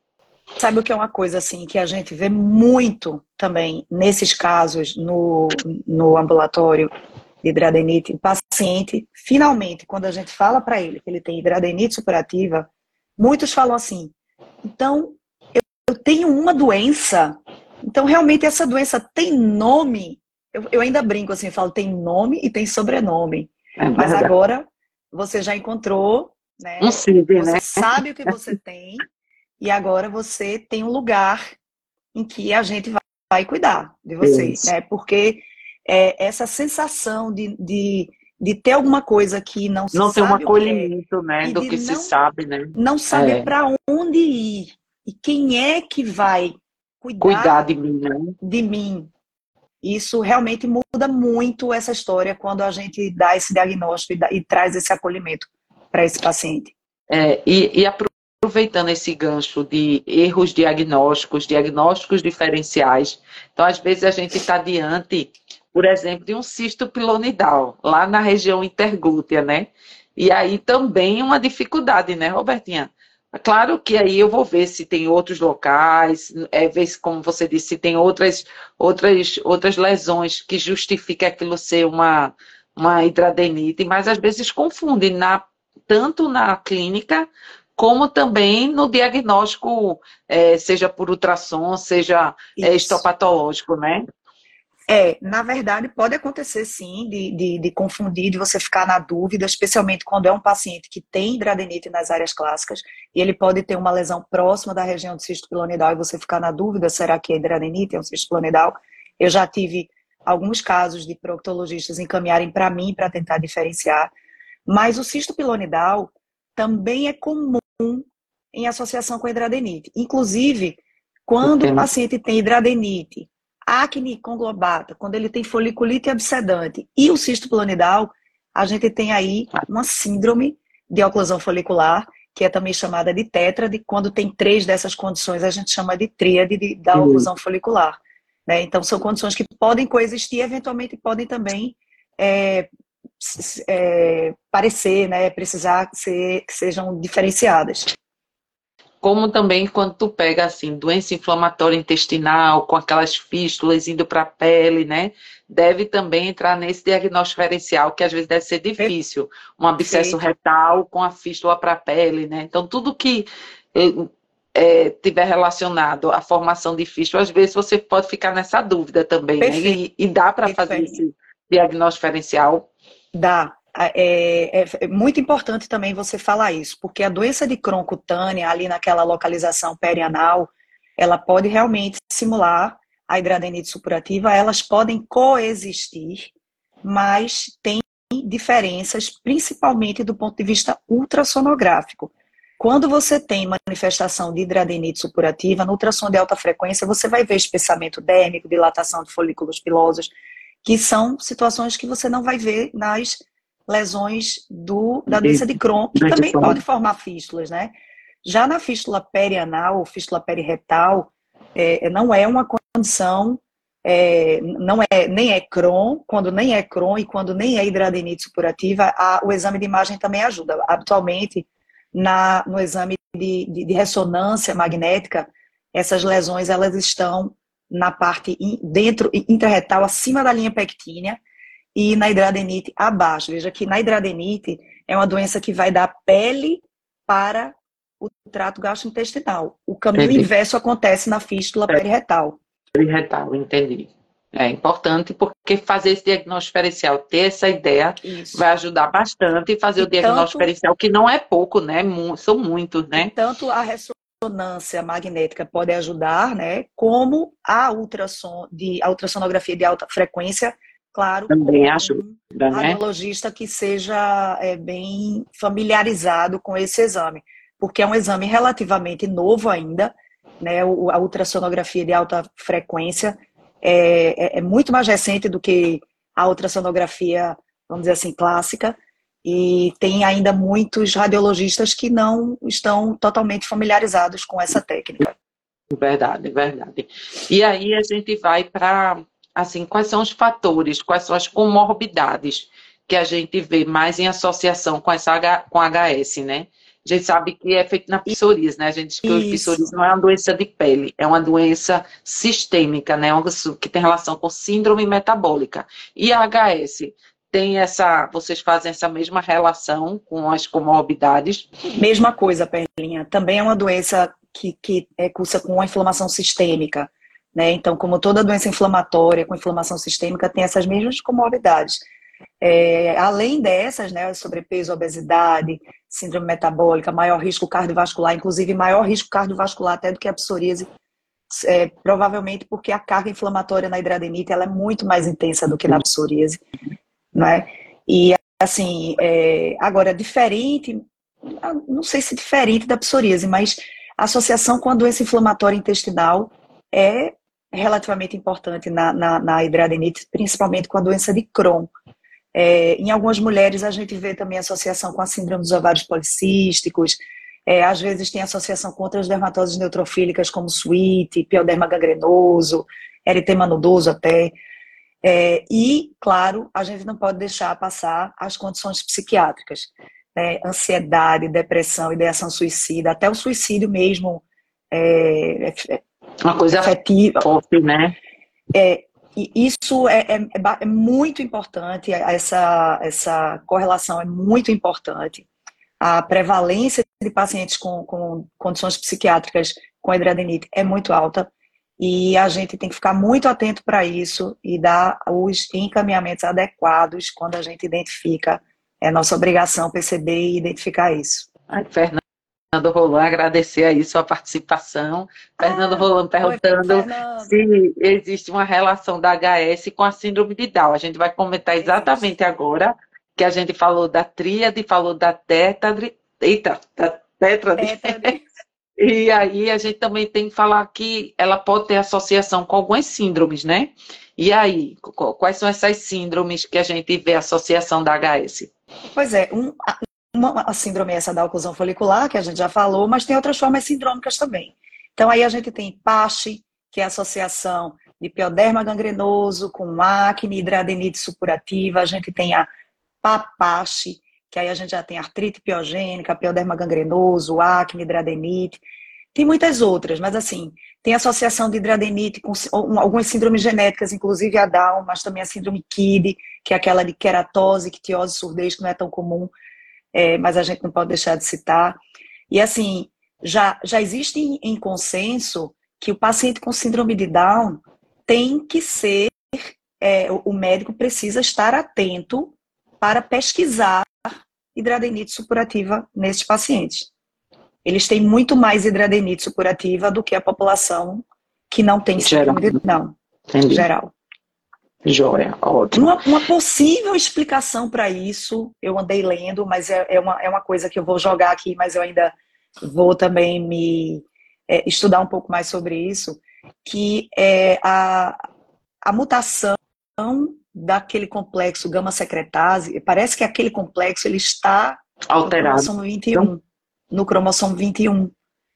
[SPEAKER 2] Sabe o que é uma coisa assim que a gente vê muito também nesses casos no, no ambulatório de hidradenite? O paciente, finalmente, quando a gente fala para ele que ele tem hidradenite superativa, muitos falam assim: então, eu, eu tenho uma doença, então realmente essa doença tem nome eu, eu ainda brinco assim, falo, tem nome e tem sobrenome. É Mas agora você já encontrou, né?
[SPEAKER 1] Um
[SPEAKER 2] você
[SPEAKER 1] né?
[SPEAKER 2] sabe o que você tem e agora você tem um lugar em que a gente vai, vai cuidar de você, Isso. né? Porque é, essa sensação de, de, de ter alguma coisa que não se
[SPEAKER 1] não
[SPEAKER 2] sabe
[SPEAKER 1] tem um é, acolhimento, né, do que não, se sabe, né?
[SPEAKER 2] Não sabe é. para onde ir e quem é que vai cuidar,
[SPEAKER 1] cuidar de mim, né?
[SPEAKER 2] De mim, isso realmente muda muito essa história quando a gente dá esse diagnóstico e, dá, e traz esse acolhimento para esse paciente.
[SPEAKER 1] É, e, e aproveitando esse gancho de erros diagnósticos, diagnósticos diferenciais, então às vezes a gente está diante, por exemplo, de um cisto pilonidal, lá na região interglútea, né? E aí também uma dificuldade, né, Robertinha? Claro que aí eu vou ver se tem outros locais, é, ver se, como você disse, se tem outras, outras, outras lesões que justificam aquilo ser uma, uma hidradenite, mas às vezes confundem na, tanto na clínica como também no diagnóstico, é, seja por ultrassom, seja é, histopatológico, né?
[SPEAKER 2] É, na verdade, pode acontecer sim de, de, de, confundir, de você ficar na dúvida, especialmente quando é um paciente que tem hidradenite nas áreas clássicas, e ele pode ter uma lesão próxima da região do cisto pilonidal, e você ficar na dúvida, será que é hidradenite, é um cisto pilonidal? Eu já tive alguns casos de proctologistas encaminharem para mim para tentar diferenciar, mas o cisto pilonidal também é comum em associação com a hidradenite. Inclusive, quando o paciente tem hidradenite, acne conglobata, quando ele tem foliculite absedante e o cisto pilonidal, a gente tem aí uma síndrome de oclusão folicular, que é também chamada de tétrade. Quando tem três dessas condições, a gente chama de tríade de, da oclusão folicular. Né? Então, são condições que podem coexistir, eventualmente podem também é, é, parecer, né, precisar ser, que sejam diferenciadas
[SPEAKER 1] como também quando tu pega assim doença inflamatória intestinal com aquelas fístulas indo para a pele, né? Deve também entrar nesse diagnóstico diferencial que às vezes deve ser difícil, um abscesso retal com a fístula para a pele, né? Então tudo que é, tiver relacionado à formação de fístula, às vezes você pode ficar nessa dúvida também, né? E, e dá para fazer esse diagnóstico diferencial?
[SPEAKER 2] Dá, é, é, é, muito importante também você falar isso, porque a doença de Crohn cutânea, ali naquela localização perianal, ela pode realmente simular a hidradenite supurativa, elas podem coexistir, mas tem diferenças, principalmente do ponto de vista ultrassonográfico. Quando você tem manifestação de hidradenite supurativa, no ultrassom de alta frequência, você vai ver espessamento dérmico, dilatação de folículos pilosos, que são situações que você não vai ver nas lesões do, da doença de Crohn, que também pode formar fístulas, né? Já na fístula perianal ou fístula periretal, é, não é uma condição, é, não é nem é Crohn, quando nem é Crohn e quando nem é hidradenite supurativa, a, o exame de imagem também ajuda. Habitualmente, na, no exame de, de, de ressonância magnética, essas lesões elas estão na parte dentro intraretal, acima da linha pectínea, e na hidradenite abaixo. Veja que na hidradenite é uma doença que vai da pele para o trato gastrointestinal. O caminho entendi. inverso acontece na fístula é. periretal.
[SPEAKER 1] Periretal, entendi. É importante porque fazer esse diagnóstico diferencial, ter essa ideia, Isso. vai ajudar bastante e fazer e o diagnóstico tanto, diferencial, que não é pouco, né? São muitos, né?
[SPEAKER 2] Tanto a ressonância magnética pode ajudar, né? Como a ultrassom de a ultrassonografia de alta frequência claro,
[SPEAKER 1] também ajuda,
[SPEAKER 2] um né? radiologista que seja é, bem familiarizado com esse exame, porque é um exame relativamente novo ainda, né? A ultrassonografia de alta frequência é, é, é muito mais recente do que a ultrassonografia, vamos dizer assim, clássica, e tem ainda muitos radiologistas que não estão totalmente familiarizados com essa técnica.
[SPEAKER 1] Verdade, verdade. E aí a gente vai para assim, quais são os fatores, quais são as comorbidades que a gente vê mais em associação com essa com HS, né? A gente sabe que é feito na psoríase, né? A gente diz que Isso. o psoríase não é uma doença de pele, é uma doença sistêmica, né? Que tem relação com síndrome metabólica. E a HS tem essa, vocês fazem essa mesma relação com as comorbidades?
[SPEAKER 2] Mesma coisa, Perlinha. Também é uma doença que, que é, cursa com uma inflamação sistêmica. Né? Então, como toda doença inflamatória com inflamação sistêmica tem essas mesmas comorbidades. É, além dessas, né, sobrepeso, obesidade, síndrome metabólica, maior risco cardiovascular, inclusive maior risco cardiovascular até do que a psoríase, é, provavelmente porque a carga inflamatória na hidradenite ela é muito mais intensa do que na psoríase, né? E assim, é, agora diferente, não sei se diferente da psoríase, mas a associação com a doença inflamatória intestinal é relativamente importante na, na, na principalmente com a doença de Crohn. É, em algumas mulheres a gente vê também associação com a síndrome dos ovários policísticos, é, às vezes tem associação com outras dermatoses neutrofílicas como suíte, pioderma gangrenoso, eritema nodoso até. É, e, claro, a gente não pode deixar passar as condições psiquiátricas. Né? Ansiedade, depressão, ideação suicida, até o suicídio mesmo é, é
[SPEAKER 1] uma coisa afetiva. Forte, né?
[SPEAKER 2] É, isso é, é, é, muito importante, essa, essa correlação é muito importante, a prevalência de pacientes com, com condições psiquiátricas com hidradinite é muito alta e a gente tem que ficar muito atento para isso e dar os encaminhamentos adequados quando a gente identifica. É nossa obrigação perceber e identificar isso.
[SPEAKER 1] Ai, Fernando Roland, agradecer aí sua participação. Fernando ah, Roland perguntando Oi, Fernando. se existe uma relação da HS com a síndrome de Down. A gente vai comentar exatamente agora que a gente falou da tríade, falou da tétrade, eita, da tétrade. tétrade. E aí a gente também tem que falar que ela pode ter associação com algumas síndromes, né? E aí, quais são essas síndromes que a gente vê associação da HS?
[SPEAKER 2] Pois é, um, uma, a síndrome essa da oclusão folicular, que a gente já falou, mas tem outras formas sindrômicas também. Então aí a gente tem PASH, que é a associação de pioderma gangrenoso com acne, hidradenite supurativa, a gente tem a PAPASH, que aí a gente já tem artrite piogênica, pioderma gangrenoso, acne, hidradenite. Tem muitas outras, mas assim, tem associação de hidradenite com algumas síndromes genéticas, inclusive a Down, mas também a síndrome KID, que é aquela de queratose, ictiose, surdez, que não é tão comum, é, mas a gente não pode deixar de citar. E assim, já, já existe em, em consenso que o paciente com síndrome de Down tem que ser, é, o médico precisa estar atento para pesquisar hidradenite supurativa nesses pacientes. Eles têm muito mais hidradenite supurativa do que a população que não tem síndrome de não, Entendi. geral.
[SPEAKER 1] Joia, ótimo.
[SPEAKER 2] Uma, uma possível explicação para isso, eu andei lendo, mas é, é, uma, é uma coisa que eu vou jogar aqui, mas eu ainda vou também me é, estudar um pouco mais sobre isso, que é a, a mutação daquele complexo gama secretase, parece que aquele complexo ele está
[SPEAKER 1] alterado
[SPEAKER 2] no cromossomo 21. No cromossomo 21.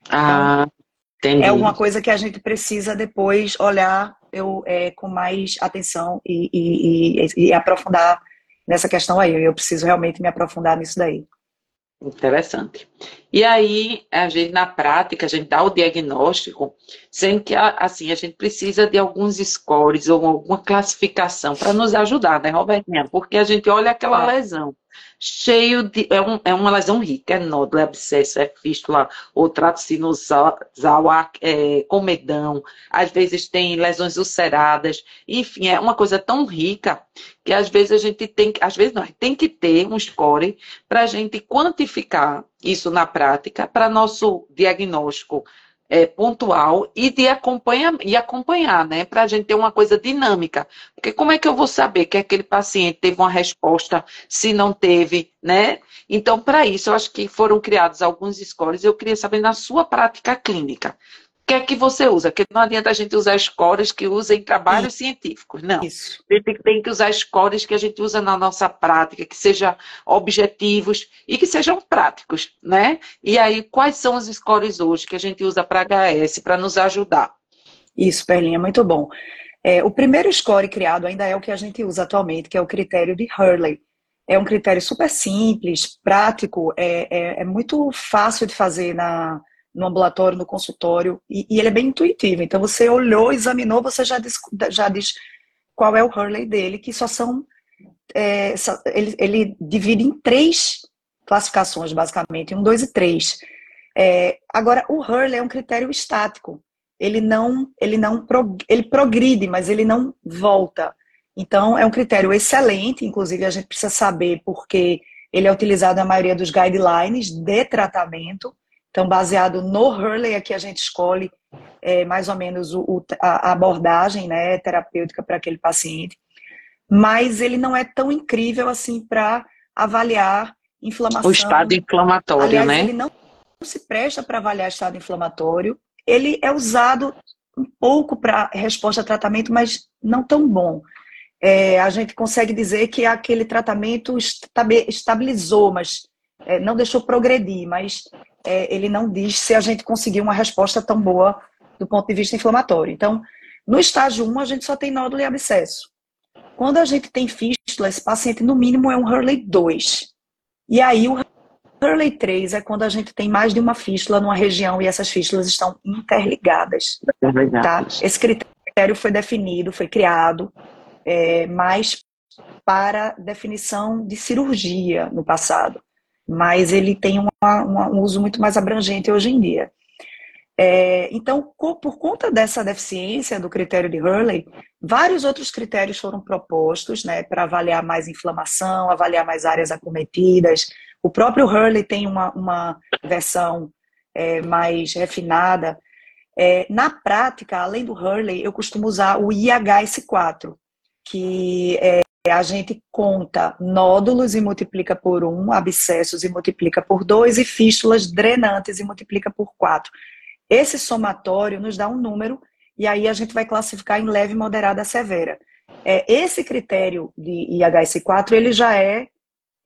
[SPEAKER 1] Ah, então, entendi.
[SPEAKER 2] É uma coisa que a gente precisa depois olhar eu, é, com mais atenção e, e, e, e aprofundar nessa questão aí. Eu preciso realmente me aprofundar nisso daí.
[SPEAKER 1] Interessante. E aí, a gente, na prática, a gente dá o diagnóstico, sendo que, assim, a gente precisa de alguns scores ou alguma classificação para nos ajudar, né, Robertinha? Porque a gente olha aquela é. lesão cheio de. É, um, é uma lesão rica, é nódulo, é abscesso, é fístula, ou trato sinusal, é, comedão, às vezes tem lesões ulceradas, enfim, é uma coisa tão rica que às vezes a gente tem às vezes não, tem que ter um score para a gente quantificar isso na prática, para nosso diagnóstico é, pontual e de acompanhar, e acompanhar, né? Para a gente ter uma coisa dinâmica. Porque como é que eu vou saber que aquele paciente teve uma resposta se não teve, né? Então, para isso, eu acho que foram criados alguns scores. Eu queria saber na sua prática clínica que é que você usa? Porque não adianta a gente usar scores que usa em trabalhos Isso. científicos, não. Isso. A gente tem que usar scores que a gente usa na nossa prática, que sejam objetivos e que sejam práticos, né? E aí, quais são os scores hoje que a gente usa para HS para nos ajudar?
[SPEAKER 2] Isso, Perlinha, muito bom. É, o primeiro score criado ainda é o que a gente usa atualmente, que é o critério de Hurley. É um critério super simples, prático, é, é, é muito fácil de fazer na, no ambulatório, no consultório, e, e, ele é bem intuitivo. Então, você olhou, examinou, você já diz, já diz qual é o Hurley dele, que só são. É, ele, ele, divide em três classificações, basicamente, um, dois e três. É, agora, o Hurley é um critério estático. Ele não, ele não ele progride, mas ele não volta. Então, é um critério excelente, inclusive a gente precisa saber porque ele é utilizado na maioria dos guidelines de tratamento, então, baseado no Hurley, aqui a gente escolhe é, mais ou menos o, a abordagem né, terapêutica para aquele paciente. Mas ele não é tão incrível assim para avaliar inflamação.
[SPEAKER 1] O estado inflamatório,
[SPEAKER 2] Aliás,
[SPEAKER 1] né?
[SPEAKER 2] Ele não se presta para avaliar estado inflamatório. Ele é usado um pouco para resposta a tratamento, mas não tão bom. É, a gente consegue dizer que aquele tratamento estabilizou, mas é, não deixou progredir, mas é, ele não diz se a gente conseguiu uma resposta tão boa do ponto de vista inflamatório. Então, no estágio 1, a gente só tem nódulo e abscesso. Quando a gente tem fístula, esse paciente, no mínimo, é um Hurley 2. E aí, o Hurley 3 é quando a gente tem mais de uma fístula numa região e essas fístulas estão interligadas. Tá? Esse critério foi definido, foi criado, é, mais para definição de cirurgia no passado mas ele tem uma, uma, um uso muito mais abrangente hoje em dia. É, então, por conta dessa deficiência do critério de Hurley, vários outros critérios foram propostos né, para avaliar mais inflamação, avaliar mais áreas acometidas. O próprio Hurley tem uma, uma versão é, mais refinada. É, na prática, além do Hurley, eu costumo usar o IHS4, que é, a gente conta nódulos e multiplica por um, abscessos e multiplica por dois, e fístulas drenantes e multiplica por quatro. Esse somatório nos dá um número, e aí a gente vai classificar em leve, moderada, severa. É, esse critério de IHS4, ele já é,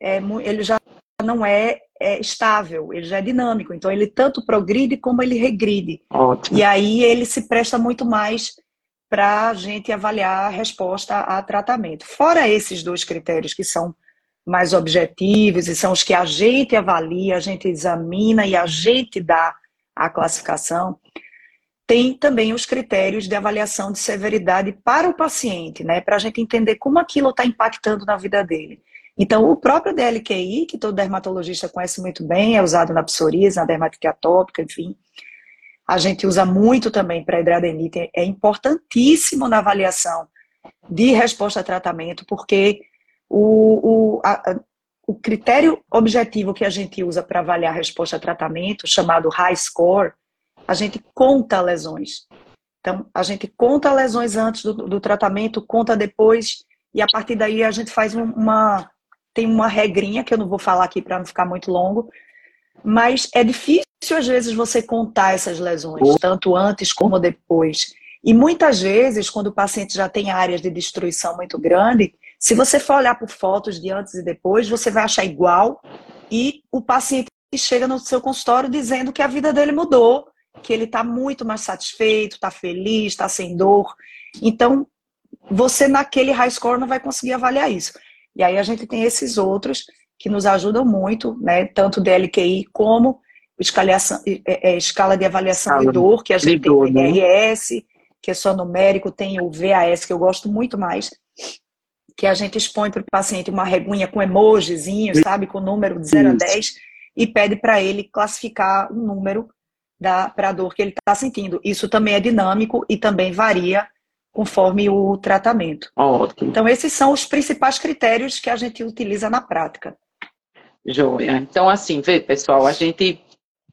[SPEAKER 2] é ele já não é, é, estável, ele já é dinâmico. Então, ele tanto progride como ele regride. Ótimo. E aí ele se presta muito mais para a gente avaliar a resposta a tratamento. Fora esses dois critérios que são mais objetivos e são os que a gente avalia, a gente examina e a gente dá a classificação, tem também os critérios de avaliação de severidade para o paciente, né? Para a gente entender como aquilo está impactando na vida dele. Então, o próprio DLQI, que todo dermatologista conhece muito bem, é usado na psoríase, na dermatite atópica, enfim. A gente usa muito também para hidradenite, é importantíssimo na avaliação de resposta a tratamento, porque o, o, a, o critério objetivo que a gente usa para avaliar a resposta a tratamento, chamado high score, a gente conta lesões. Então, a gente conta lesões antes do, do tratamento, conta depois, e a partir daí a gente faz uma, tem uma regrinha que eu não vou falar aqui para não ficar muito longo, mas é difícil às vezes você contar essas lesões, tanto antes como depois. E muitas vezes, quando o paciente já tem áreas de destruição muito grande, se você for olhar por fotos de antes e depois, você vai achar igual e o paciente chega no seu consultório dizendo que a vida dele mudou, que ele está muito mais satisfeito, está feliz, está sem dor. Então, você naquele high score não vai conseguir avaliar isso. E aí a gente tem esses outros que nos ajudam muito, né? Tanto DLQI como é, é, escala de avaliação de dor, que a gente tem o RS, né? que é só numérico, tem o VAS, que eu gosto muito mais, que a gente expõe para o paciente uma reguinha com emojizinho, sabe, com número de 0 a 10, e pede para ele classificar um número para a dor que ele está sentindo. Isso também é dinâmico e também varia conforme o tratamento. Ótimo. Então, esses são os principais critérios que a gente utiliza na prática.
[SPEAKER 1] Joia. Então, assim, vê, pessoal, a gente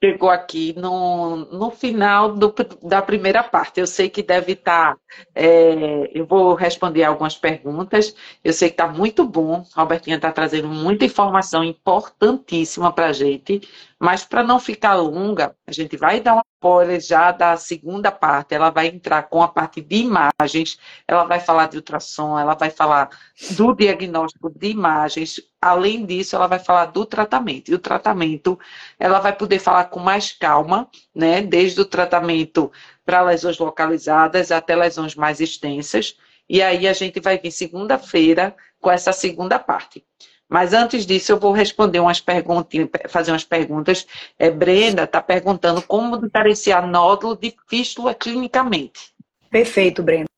[SPEAKER 1] chegou aqui no, no final do, da primeira parte. Eu sei que deve estar. Tá, é, eu vou responder algumas perguntas. Eu sei que está muito bom. A Robertinha está trazendo muita informação importantíssima para a gente. Mas para não ficar longa, a gente vai dar uma spoiler já da segunda parte. Ela vai entrar com a parte de imagens, ela vai falar de ultrassom, ela vai falar do diagnóstico de imagens. Além disso, ela vai falar do tratamento. E o tratamento, ela vai poder falar com mais calma, né? Desde o tratamento para lesões localizadas até lesões mais extensas. E aí a gente vai vir segunda-feira com essa segunda parte. Mas antes disso, eu vou responder umas perguntas, fazer umas perguntas. É, Brenda está perguntando como diferenciar nódulo de fístula clinicamente.
[SPEAKER 2] Perfeito, Brenda.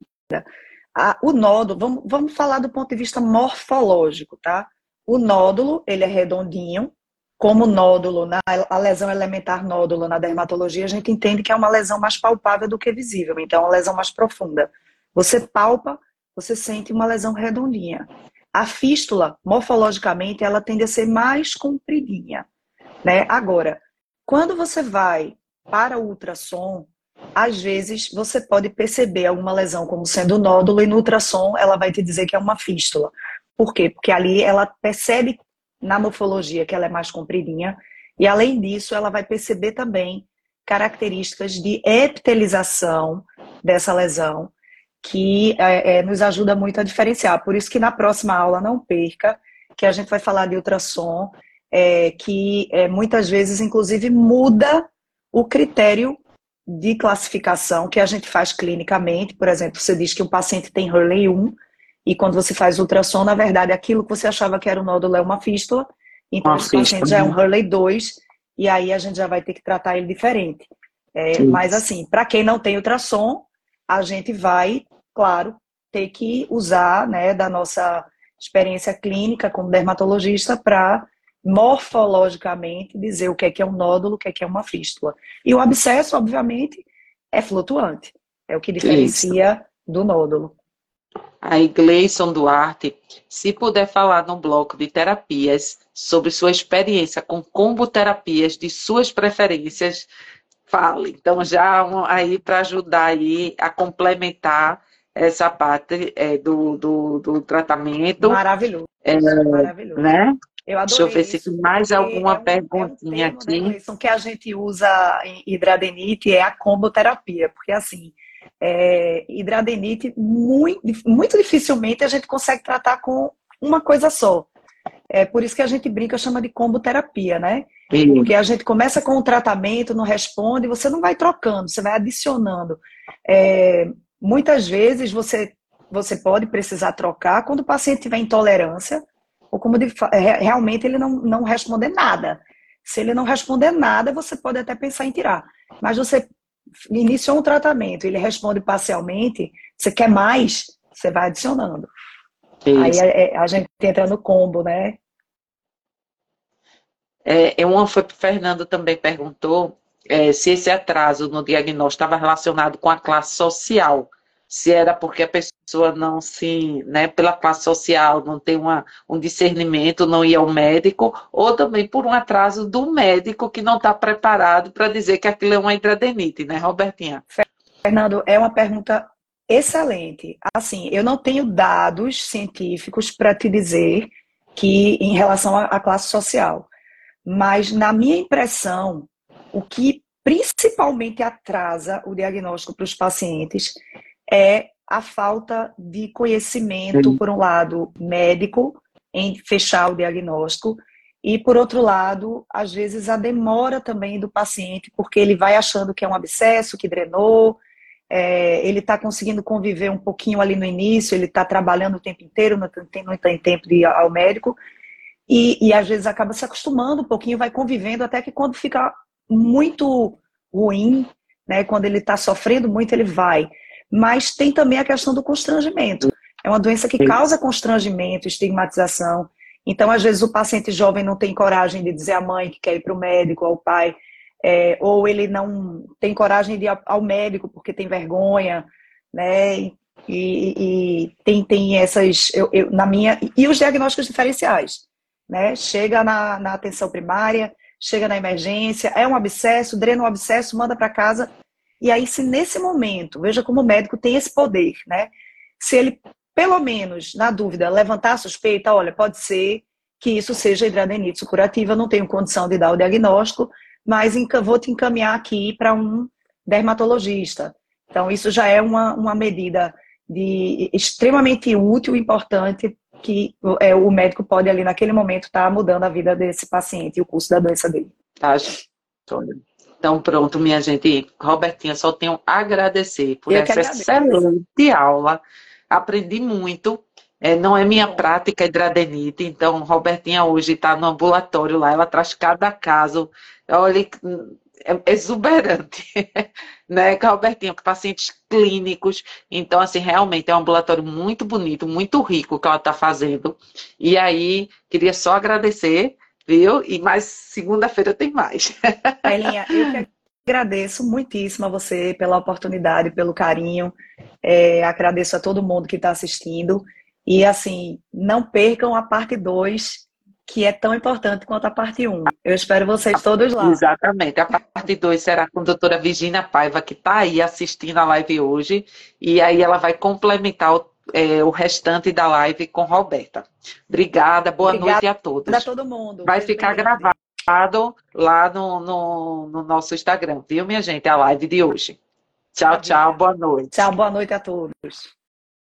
[SPEAKER 2] Ah, o nódulo, vamos, vamos falar do ponto de vista morfológico, tá? O nódulo, ele é redondinho, como nódulo, na, a lesão elementar nódulo na dermatologia, a gente entende que é uma lesão mais palpável do que visível, então é uma lesão mais profunda. Você palpa, você sente uma lesão redondinha. A fístula, morfologicamente, ela tende a ser mais compridinha, né? Agora, quando você vai para o ultrassom, às vezes você pode perceber alguma lesão como sendo nódulo e no ultrassom ela vai te dizer que é uma fístula. Por quê? Porque ali ela percebe na morfologia que ela é mais compridinha e além disso ela vai perceber também características de epitelização dessa lesão que é, é, nos ajuda muito a diferenciar. Por isso que na próxima aula não perca, que a gente vai falar de ultrassom, é, que é, muitas vezes, inclusive, muda o critério de classificação que a gente faz clinicamente. Por exemplo, você diz que um paciente tem Hurley 1, e quando você faz ultrassom, na verdade, aquilo que você achava que era um nódulo é uma fístula, então esse paciente já é um Hurley 2, e aí a gente já vai ter que tratar ele diferente. É, mas assim, para quem não tem ultrassom, a gente vai claro, ter que usar né, da nossa experiência clínica como dermatologista para morfologicamente dizer o que é que é um nódulo, o que é que é uma fístula. E o abscesso, obviamente, é flutuante. É o que diferencia Isso. do nódulo.
[SPEAKER 1] Aí, Gleison Duarte, se puder falar no bloco de terapias sobre sua experiência com comboterapias de suas preferências, fale. Então, já aí para ajudar aí a complementar essa parte é, do, do, do, tratamento.
[SPEAKER 2] Maravilhoso.
[SPEAKER 1] É, Maravilhoso. Né? Eu adorei Deixa eu ver se tem mais alguma é um, perguntinha é um termo, aqui.
[SPEAKER 2] Né, que a gente usa em hidradenite é a comboterapia, porque assim, é, hidradenite, muito, muito dificilmente a gente consegue tratar com uma coisa só. É por isso que a gente brinca, chama de comboterapia, né? Sim. Porque a gente começa com o tratamento, não responde, você não vai trocando, você vai adicionando. É, muitas vezes você, você pode precisar trocar quando o paciente tiver intolerância, ou como de, realmente ele não, não responder nada. Se ele não responder nada, você pode até pensar em tirar. Mas você iniciou um tratamento, ele responde parcialmente, você quer mais, você vai adicionando. Isso. Aí a, é, é, a, gente entra no combo, né?
[SPEAKER 1] É, uma foi o Fernando também perguntou é, se esse atraso no diagnóstico estava relacionado com a classe social se era porque a pessoa não se, né, pela classe social, não tem uma, um discernimento, não ia ao médico, ou também por um atraso do médico que não está preparado para dizer que aquilo é uma intradenite, né, Robertinha?
[SPEAKER 2] Fernando, é uma pergunta excelente. Assim, eu não tenho dados científicos para te dizer que em relação à classe social, mas na minha impressão, o que principalmente atrasa o diagnóstico para os pacientes é a falta de conhecimento, por um lado, médico, em fechar o diagnóstico, e por outro lado, às vezes a demora também do paciente, porque ele vai achando que é um abscesso, que drenou, é, ele está conseguindo conviver um pouquinho ali no início, ele está trabalhando o tempo inteiro, não tem, não tem tempo de ir ao médico, e, e às vezes acaba se acostumando um pouquinho, vai convivendo, até que quando fica muito ruim, né, quando ele está sofrendo muito, ele vai mas tem também a questão do constrangimento. É uma doença que causa constrangimento, estigmatização. Então, às vezes, o paciente jovem não tem coragem de dizer à mãe que quer ir para o médico, ao pai, é, ou ele não tem coragem de ir ao médico porque tem vergonha, né? E, e tem, tem essas, eu, eu, na minha, e os diagnósticos diferenciais, né? Chega na, na atenção primária, chega na emergência, é um abscesso, drena o um abscesso, manda para casa, e aí, se nesse momento, veja como o médico tem esse poder, né? Se ele, pelo menos, na dúvida, levantar a suspeita, olha, pode ser que isso seja hidradenitis curativa, não tenho condição de dar o diagnóstico, mas vou te encaminhar aqui para um dermatologista. Então, isso já é uma, uma medida de extremamente útil e importante que é, o médico pode ali naquele momento estar tá mudando a vida desse paciente e o curso da doença dele.
[SPEAKER 1] Tá, então, pronto, minha gente. Robertinha, só tenho a agradecer por Eu essa excelente aula. Aprendi muito. É, não é minha prática hidradenite, então Robertinha hoje está no ambulatório lá, ela traz cada caso, olha, é exuberante, né, Robertinha, pacientes clínicos, então, assim, realmente é um ambulatório muito bonito, muito rico que ela está fazendo, e aí, queria só agradecer viu? E mais segunda-feira tem mais.
[SPEAKER 2] Elinha, eu que agradeço muitíssimo a você pela oportunidade, pelo carinho. É, agradeço a todo mundo que está assistindo. E assim, não percam a parte 2, que é tão importante quanto a parte 1. Um. Eu espero vocês todos lá.
[SPEAKER 1] Exatamente. A parte 2 será com a doutora Virginia Paiva, que está aí assistindo a live hoje. E aí ela vai complementar o é, o restante da live com Roberta. Obrigada, boa Obrigada noite a todos.
[SPEAKER 2] Para todo mundo.
[SPEAKER 1] Vai ficar gravado lá no, no, no, nosso Instagram, viu, minha gente? A live de hoje. Tchau, tchau, boa noite.
[SPEAKER 2] Tchau, boa noite a todos.